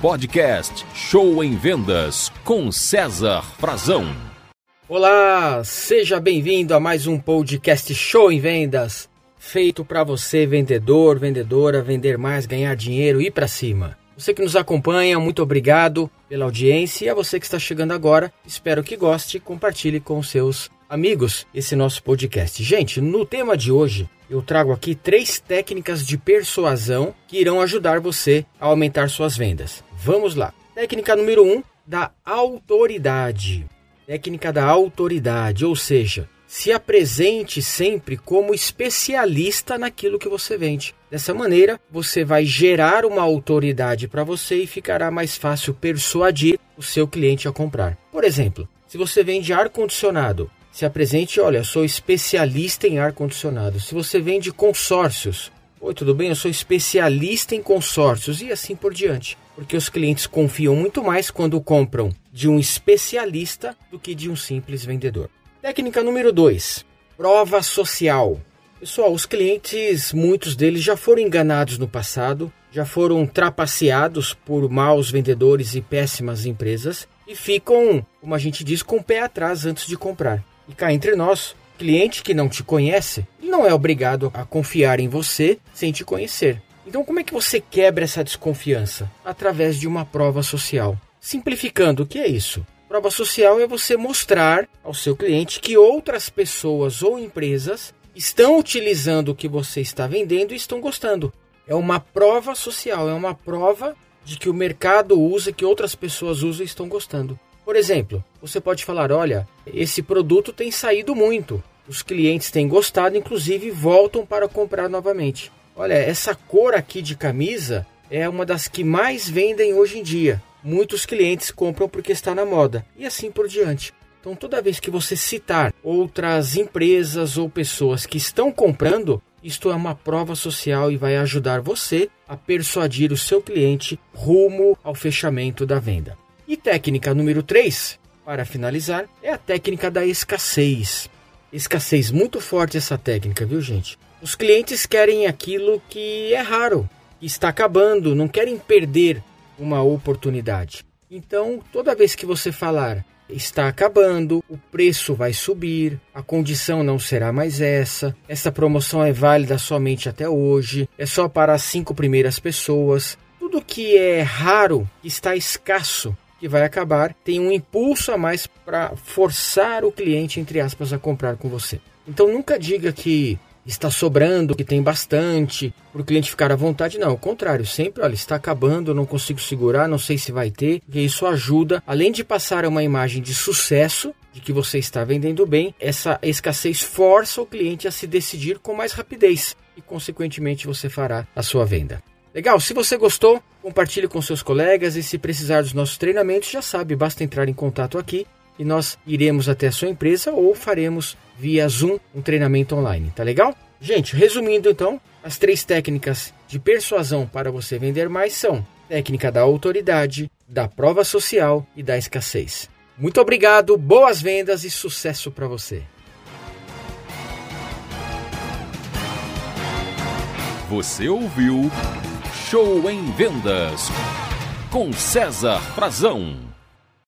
podcast Show em Vendas com César Frazão. Olá, seja bem-vindo a mais um podcast Show em Vendas, feito para você, vendedor, vendedora, vender mais, ganhar dinheiro e ir para cima. Você que nos acompanha, muito obrigado pela audiência e a você que está chegando agora, espero que goste compartilhe com seus amigos esse nosso podcast. Gente, no tema de hoje, eu trago aqui três técnicas de persuasão que irão ajudar você a aumentar suas vendas. Vamos lá. Técnica número um, da autoridade. Técnica da autoridade, ou seja, se apresente sempre como especialista naquilo que você vende. Dessa maneira, você vai gerar uma autoridade para você e ficará mais fácil persuadir o seu cliente a comprar. Por exemplo, se você vende ar condicionado, se apresente, olha, sou especialista em ar condicionado. Se você vende consórcios, oi, tudo bem? Eu sou especialista em consórcios e assim por diante. Porque os clientes confiam muito mais quando compram de um especialista do que de um simples vendedor. Técnica número 2: prova social. Pessoal, os clientes, muitos deles já foram enganados no passado, já foram trapaceados por maus vendedores e péssimas empresas e ficam, como a gente diz, com o pé atrás antes de comprar. E cá entre nós, cliente que não te conhece, não é obrigado a confiar em você sem te conhecer. Então, como é que você quebra essa desconfiança? Através de uma prova social. Simplificando, o que é isso? Prova social é você mostrar ao seu cliente que outras pessoas ou empresas estão utilizando o que você está vendendo e estão gostando. É uma prova social, é uma prova de que o mercado usa, que outras pessoas usam e estão gostando. Por exemplo, você pode falar: olha, esse produto tem saído muito, os clientes têm gostado, inclusive voltam para comprar novamente. Olha, essa cor aqui de camisa é uma das que mais vendem hoje em dia. Muitos clientes compram porque está na moda e assim por diante. Então, toda vez que você citar outras empresas ou pessoas que estão comprando, isto é uma prova social e vai ajudar você a persuadir o seu cliente rumo ao fechamento da venda. E técnica número 3, para finalizar, é a técnica da escassez. Escassez muito forte essa técnica, viu, gente? Os clientes querem aquilo que é raro, que está acabando, não querem perder uma oportunidade. Então, toda vez que você falar está acabando, o preço vai subir, a condição não será mais essa, essa promoção é válida somente até hoje, é só para as cinco primeiras pessoas. Tudo que é raro, está escasso, que vai acabar, tem um impulso a mais para forçar o cliente, entre aspas, a comprar com você. Então nunca diga que está sobrando, que tem bastante, para o cliente ficar à vontade. Não, ao contrário, sempre, olha, está acabando, não consigo segurar, não sei se vai ter, porque isso ajuda, além de passar uma imagem de sucesso, de que você está vendendo bem, essa escassez força o cliente a se decidir com mais rapidez e, consequentemente, você fará a sua venda. Legal? Se você gostou, compartilhe com seus colegas e se precisar dos nossos treinamentos, já sabe, basta entrar em contato aqui e nós iremos até a sua empresa ou faremos via Zoom um treinamento online, tá legal? Gente, resumindo então, as três técnicas de persuasão para você vender mais são técnica da autoridade, da prova social e da escassez. Muito obrigado, boas vendas e sucesso para você. Você ouviu Show em Vendas com César Frazão.